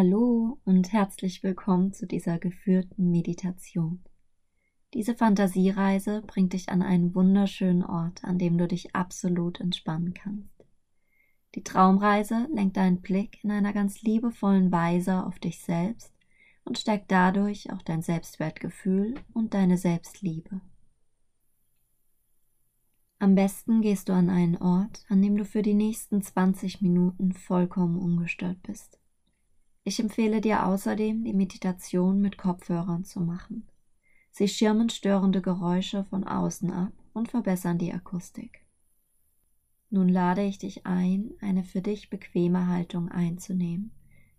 Hallo und herzlich willkommen zu dieser geführten Meditation. Diese Fantasiereise bringt dich an einen wunderschönen Ort, an dem du dich absolut entspannen kannst. Die Traumreise lenkt deinen Blick in einer ganz liebevollen Weise auf dich selbst und stärkt dadurch auch dein Selbstwertgefühl und deine Selbstliebe. Am besten gehst du an einen Ort, an dem du für die nächsten 20 Minuten vollkommen ungestört bist. Ich empfehle dir außerdem, die Meditation mit Kopfhörern zu machen. Sie schirmen störende Geräusche von außen ab und verbessern die Akustik. Nun lade ich dich ein, eine für dich bequeme Haltung einzunehmen.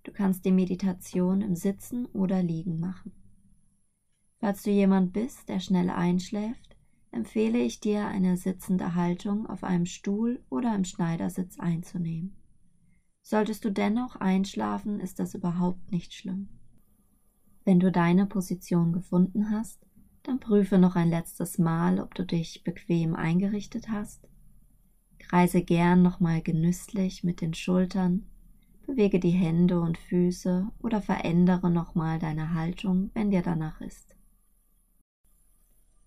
Du kannst die Meditation im Sitzen oder Liegen machen. Falls du jemand bist, der schnell einschläft, empfehle ich dir, eine sitzende Haltung auf einem Stuhl oder im Schneidersitz einzunehmen. Solltest du dennoch einschlafen, ist das überhaupt nicht schlimm. Wenn du deine Position gefunden hast, dann prüfe noch ein letztes Mal, ob du dich bequem eingerichtet hast. Kreise gern nochmal genüsslich mit den Schultern, bewege die Hände und Füße oder verändere nochmal deine Haltung, wenn dir danach ist.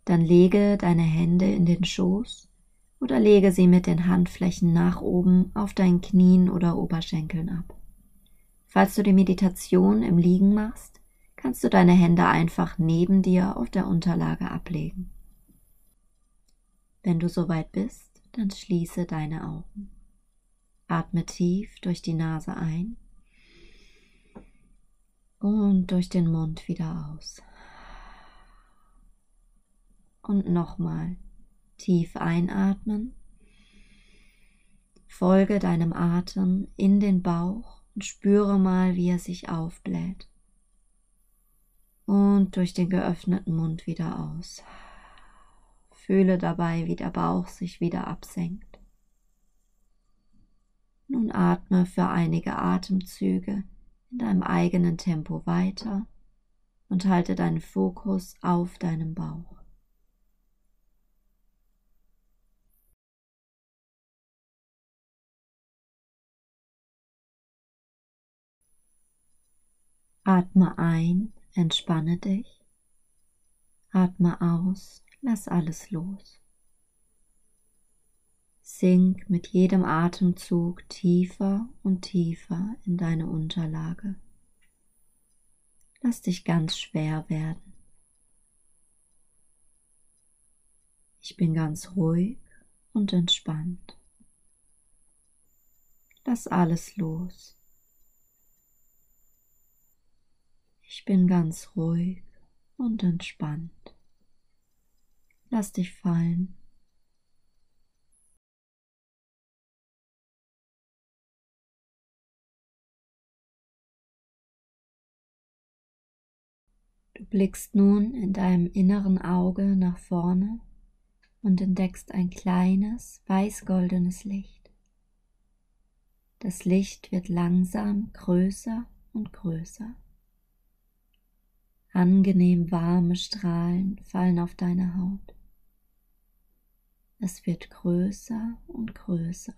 Dann lege deine Hände in den Schoß oder lege sie mit den Handflächen nach oben auf deinen Knien oder Oberschenkeln ab. Falls du die Meditation im Liegen machst, kannst du deine Hände einfach neben dir auf der Unterlage ablegen. Wenn du soweit bist, dann schließe deine Augen. Atme tief durch die Nase ein und durch den Mund wieder aus. Und nochmal Tief einatmen. Folge deinem Atem in den Bauch und spüre mal, wie er sich aufbläht. Und durch den geöffneten Mund wieder aus. Fühle dabei, wie der Bauch sich wieder absenkt. Nun atme für einige Atemzüge in deinem eigenen Tempo weiter und halte deinen Fokus auf deinem Bauch. Atme ein, entspanne dich. Atme aus, lass alles los. Sink mit jedem Atemzug tiefer und tiefer in deine Unterlage. Lass dich ganz schwer werden. Ich bin ganz ruhig und entspannt. Lass alles los. Ich bin ganz ruhig und entspannt. Lass dich fallen. Du blickst nun in deinem inneren Auge nach vorne und entdeckst ein kleines weiß-goldenes Licht. Das Licht wird langsam größer und größer. Angenehm warme Strahlen fallen auf deine Haut. Es wird größer und größer.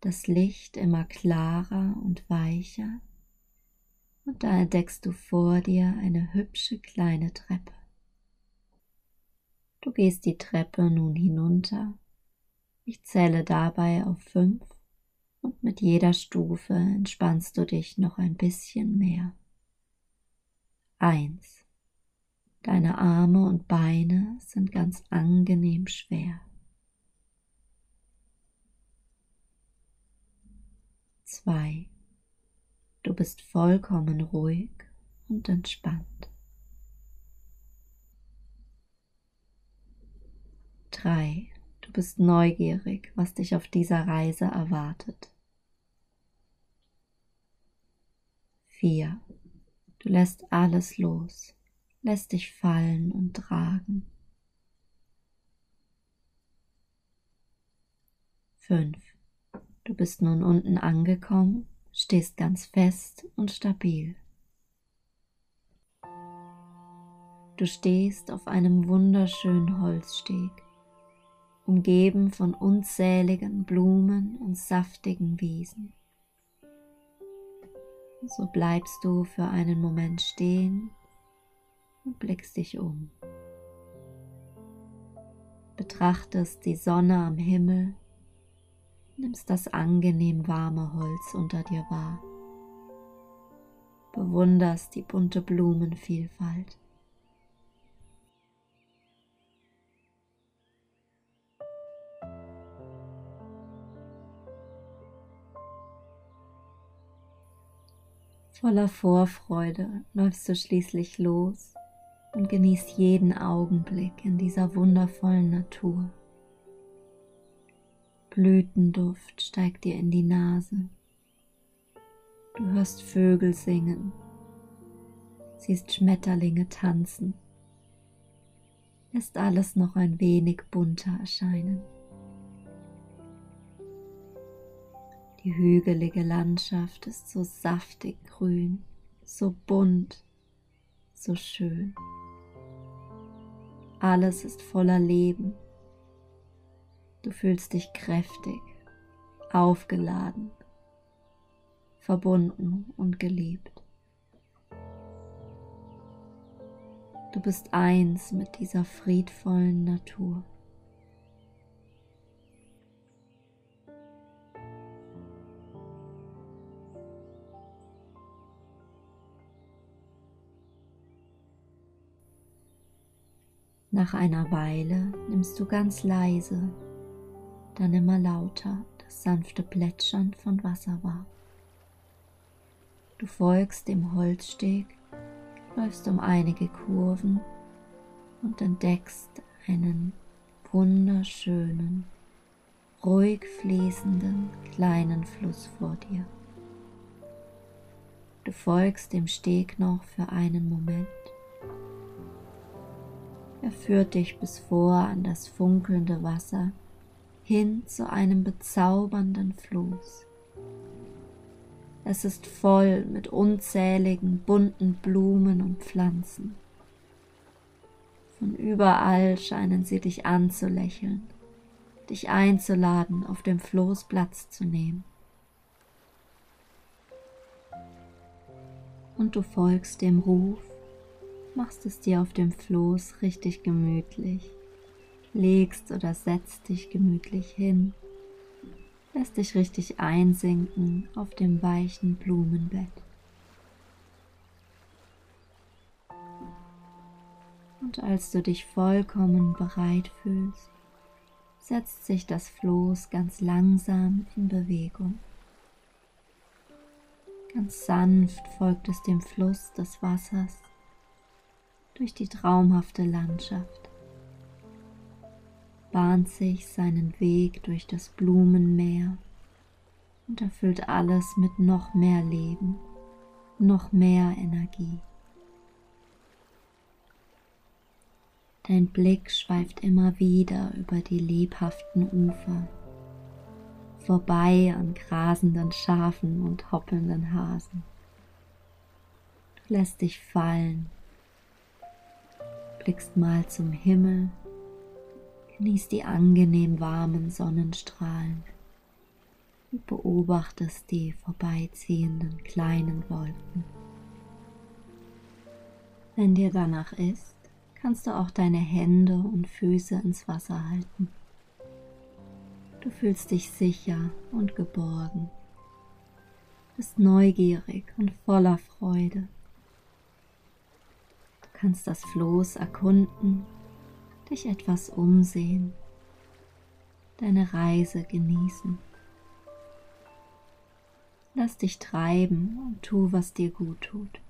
Das Licht immer klarer und weicher. Und da entdeckst du vor dir eine hübsche kleine Treppe. Du gehst die Treppe nun hinunter. Ich zähle dabei auf fünf und mit jeder Stufe entspannst du dich noch ein bisschen mehr. Eins. Deine Arme und Beine sind ganz angenehm schwer. Zwei. Du bist vollkommen ruhig und entspannt. Drei. Du bist neugierig, was dich auf dieser Reise erwartet. Vier. Du lässt alles los, lässt dich fallen und tragen. Fünf. Du bist nun unten angekommen, stehst ganz fest und stabil. Du stehst auf einem wunderschönen Holzsteg, umgeben von unzähligen Blumen und saftigen Wiesen. So bleibst du für einen Moment stehen und blickst dich um. Betrachtest die Sonne am Himmel, nimmst das angenehm warme Holz unter dir wahr, bewunderst die bunte Blumenvielfalt. Voller Vorfreude läufst du schließlich los und genießt jeden Augenblick in dieser wundervollen Natur. Blütenduft steigt dir in die Nase. Du hörst Vögel singen, siehst Schmetterlinge tanzen, lässt alles noch ein wenig bunter erscheinen. Die hügelige Landschaft ist so saftig grün, so bunt, so schön. Alles ist voller Leben. Du fühlst dich kräftig, aufgeladen, verbunden und geliebt. Du bist eins mit dieser friedvollen Natur. Nach einer Weile nimmst du ganz leise, dann immer lauter das sanfte Plätschern von Wasser wahr. Du folgst dem Holzsteg, läufst um einige Kurven und entdeckst einen wunderschönen, ruhig fließenden kleinen Fluss vor dir. Du folgst dem Steg noch für einen Moment er führt dich bis vor an das funkelnde Wasser hin zu einem bezaubernden Floß. Es ist voll mit unzähligen bunten Blumen und Pflanzen. Von überall scheinen sie dich anzulächeln, dich einzuladen, auf dem Floß Platz zu nehmen. Und du folgst dem Ruf machst es dir auf dem Floß richtig gemütlich, legst oder setzt dich gemütlich hin, lässt dich richtig einsinken auf dem weichen Blumenbett. Und als du dich vollkommen bereit fühlst, setzt sich das Floß ganz langsam in Bewegung. Ganz sanft folgt es dem Fluss des Wassers durch die traumhafte Landschaft, bahnt sich seinen Weg durch das Blumenmeer und erfüllt alles mit noch mehr Leben, noch mehr Energie. Dein Blick schweift immer wieder über die lebhaften Ufer, vorbei an grasenden Schafen und hoppelnden Hasen. Du lässt dich fallen blickst mal zum Himmel, genießt die angenehm warmen Sonnenstrahlen und beobachtest die vorbeiziehenden kleinen Wolken. Wenn dir danach ist, kannst du auch deine Hände und Füße ins Wasser halten. Du fühlst dich sicher und geborgen, bist neugierig und voller Freude kannst das Floß erkunden, dich etwas umsehen, deine Reise genießen. Lass dich treiben und tu, was dir gut tut.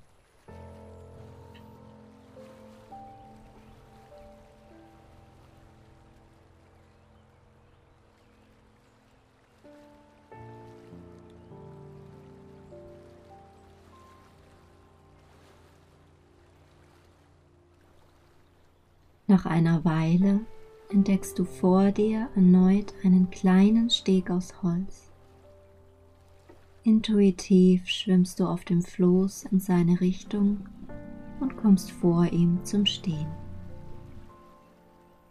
Nach einer Weile entdeckst du vor dir erneut einen kleinen Steg aus Holz. Intuitiv schwimmst du auf dem Floß in seine Richtung und kommst vor ihm zum Stehen.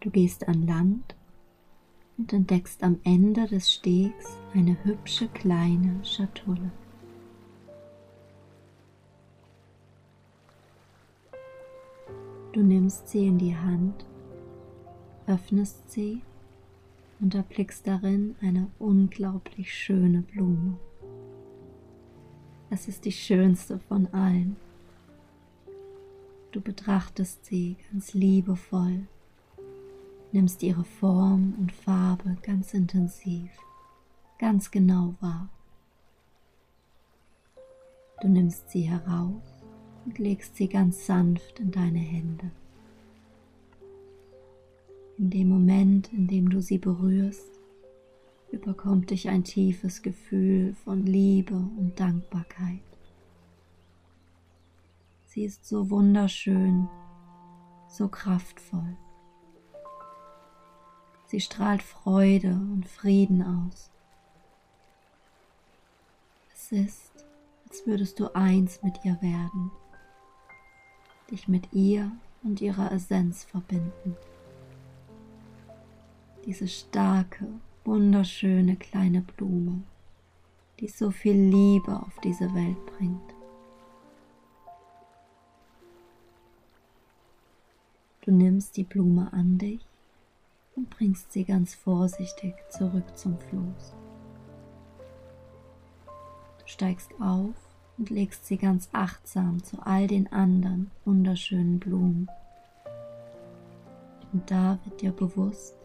Du gehst an Land und entdeckst am Ende des Stegs eine hübsche kleine Schatulle. Du nimmst sie in die Hand, öffnest sie und erblickst darin eine unglaublich schöne Blume. Es ist die schönste von allen. Du betrachtest sie ganz liebevoll, nimmst ihre Form und Farbe ganz intensiv, ganz genau wahr. Du nimmst sie heraus und legst sie ganz sanft in deine Hände. In dem Moment, in dem du sie berührst, überkommt dich ein tiefes Gefühl von Liebe und Dankbarkeit. Sie ist so wunderschön, so kraftvoll. Sie strahlt Freude und Frieden aus. Es ist, als würdest du eins mit ihr werden, dich mit ihr und ihrer Essenz verbinden. Diese starke, wunderschöne kleine Blume, die so viel Liebe auf diese Welt bringt. Du nimmst die Blume an dich und bringst sie ganz vorsichtig zurück zum Floß. Du steigst auf und legst sie ganz achtsam zu all den anderen wunderschönen Blumen. Und da wird dir bewusst,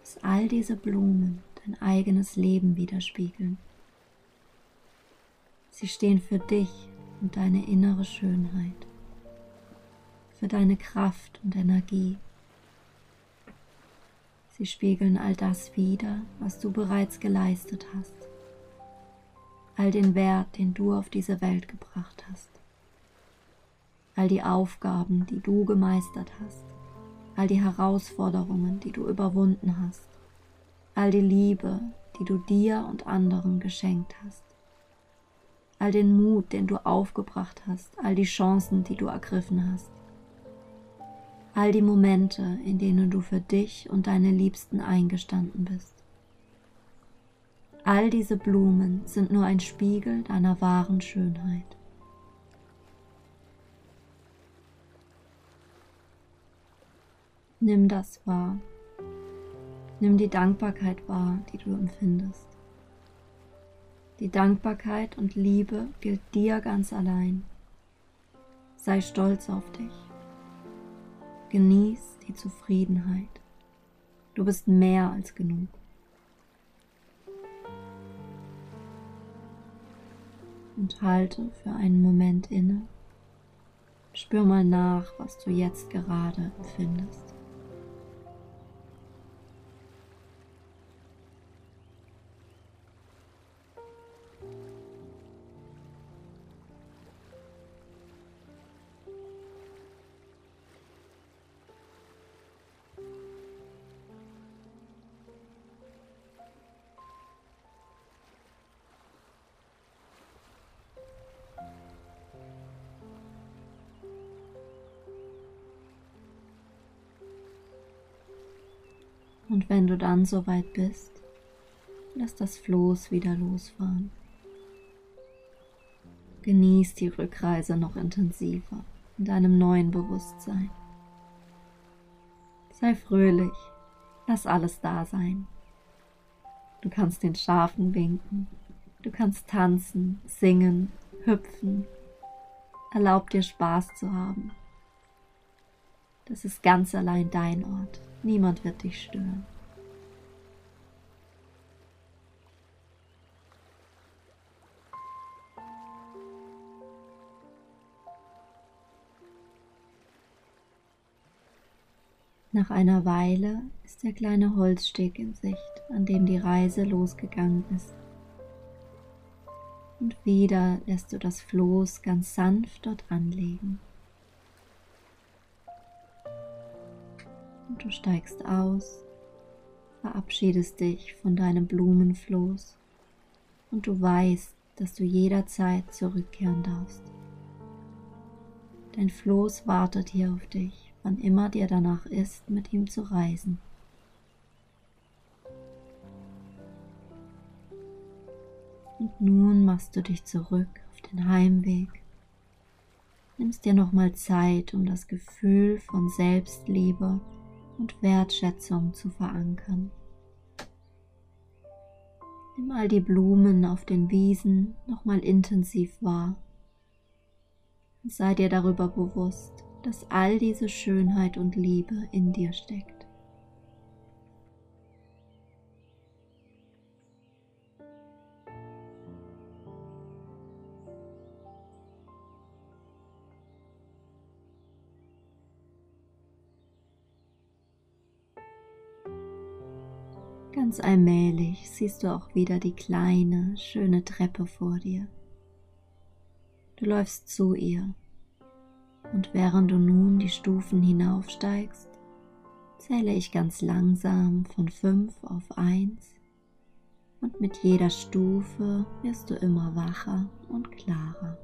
dass all diese Blumen dein eigenes Leben widerspiegeln. Sie stehen für dich und deine innere Schönheit, für deine Kraft und Energie Sie spiegeln all das wider, was du bereits geleistet hast, all den Wert, den du auf diese Welt gebracht hast, all die Aufgaben, die du gemeistert hast, all die Herausforderungen, die du überwunden hast, all die Liebe, die du dir und anderen geschenkt hast, all den Mut, den du aufgebracht hast, all die Chancen, die du ergriffen hast, all die Momente, in denen du für dich und deine Liebsten eingestanden bist. All diese Blumen sind nur ein Spiegel deiner wahren Schönheit. Nimm das wahr. Nimm die Dankbarkeit wahr, die du empfindest. Die Dankbarkeit und Liebe gilt dir ganz allein. Sei stolz auf dich. Genieß die Zufriedenheit. Du bist mehr als genug. Und halte für einen Moment inne. Spür mal nach, was du jetzt gerade empfindest. Und wenn du dann soweit bist, lass das Floß wieder losfahren. Genieß die Rückreise noch intensiver in deinem neuen Bewusstsein. Sei fröhlich, lass alles da sein. Du kannst den Schafen winken, du kannst tanzen, singen, hüpfen. Erlaub dir Spaß zu haben. Das ist ganz allein dein Ort. Niemand wird dich stören. Nach einer Weile ist der kleine Holzsteg in Sicht, an dem die Reise losgegangen ist. Und wieder lässt du das Floß ganz sanft dort anlegen. Und du steigst aus, verabschiedest dich von deinem Blumenfloß und du weißt, dass du jederzeit zurückkehren darfst. Dein Floß wartet hier auf dich, wann immer dir danach ist, mit ihm zu reisen. Und nun machst du dich zurück auf den Heimweg nimmst dir nochmal Zeit, um das Gefühl von Selbstliebe und Wertschätzung zu verankern. Nimm all die Blumen auf den Wiesen nochmal intensiv wahr und sei dir darüber bewusst, dass all diese Schönheit und Liebe in dir steckt. Ganz allmählich siehst du auch wieder die kleine, schöne Treppe vor dir. Du läufst zu ihr und während du nun die Stufen hinaufsteigst, zähle ich ganz langsam von fünf auf eins und mit jeder Stufe wirst du immer wacher und klarer.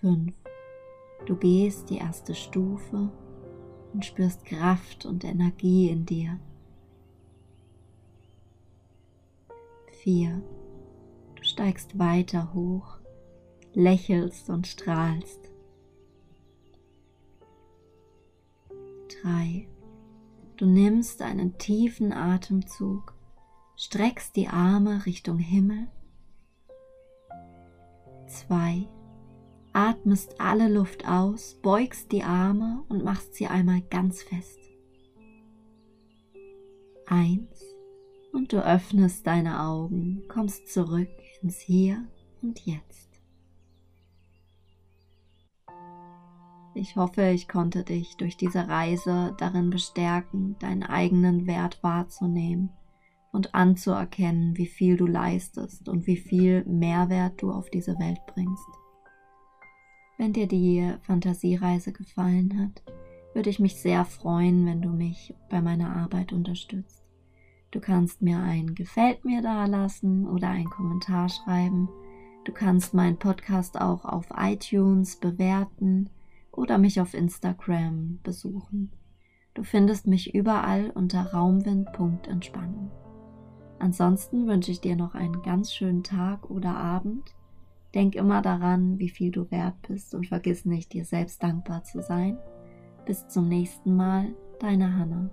Fünf. Du gehst die erste Stufe und spürst Kraft und Energie in dir. 4. Du steigst weiter hoch, lächelst und strahlst. 3. Du nimmst einen tiefen Atemzug, streckst die Arme Richtung Himmel. 2 atmest alle Luft aus, beugst die Arme und machst sie einmal ganz fest. Eins und du öffnest deine Augen, kommst zurück ins Hier und Jetzt. Ich hoffe, ich konnte dich durch diese Reise darin bestärken, deinen eigenen Wert wahrzunehmen und anzuerkennen, wie viel du leistest und wie viel Mehrwert du auf diese Welt bringst. Wenn dir die Fantasiereise gefallen hat, würde ich mich sehr freuen, wenn du mich bei meiner Arbeit unterstützt. Du kannst mir ein Gefällt mir da lassen oder einen Kommentar schreiben. Du kannst meinen Podcast auch auf iTunes bewerten oder mich auf Instagram besuchen. Du findest mich überall unter Raumwind.entspannung. Ansonsten wünsche ich dir noch einen ganz schönen Tag oder Abend Denk immer daran, wie viel du wert bist und vergiss nicht, dir selbst dankbar zu sein. Bis zum nächsten Mal, deine Hannah.